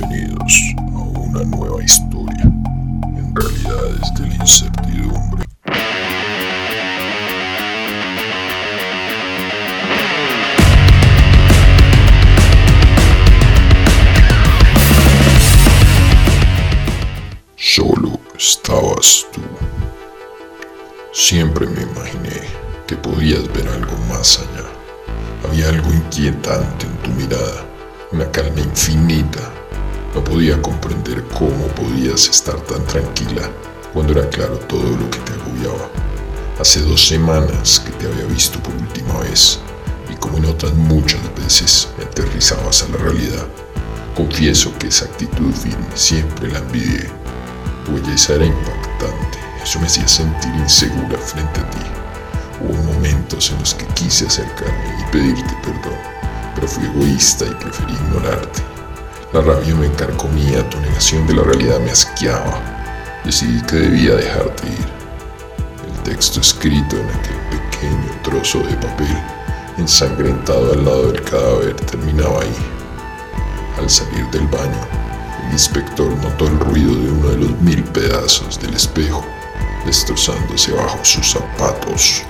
Bienvenidos a una nueva historia, en realidades de la incertidumbre. Solo estabas tú. Siempre me imaginé que podías ver algo más allá. Había algo inquietante en tu mirada, una calma infinita. No podía comprender cómo podías estar tan tranquila cuando era claro todo lo que te agobiaba. Hace dos semanas que te había visto por última vez y como en otras muchas veces me aterrizabas a la realidad. Confieso que esa actitud firme siempre la envidié. Tu belleza era impactante, eso me hacía sentir insegura frente a ti. Hubo momentos en los que quise acercarme y pedirte perdón, pero fui egoísta y preferí ignorarte. La rabia me carcomía, tu negación de la realidad me asqueaba. Decidí que debía dejarte ir. El texto escrito en aquel pequeño trozo de papel, ensangrentado al lado del cadáver, terminaba ahí. Al salir del baño, el inspector notó el ruido de uno de los mil pedazos del espejo, destrozándose bajo sus zapatos.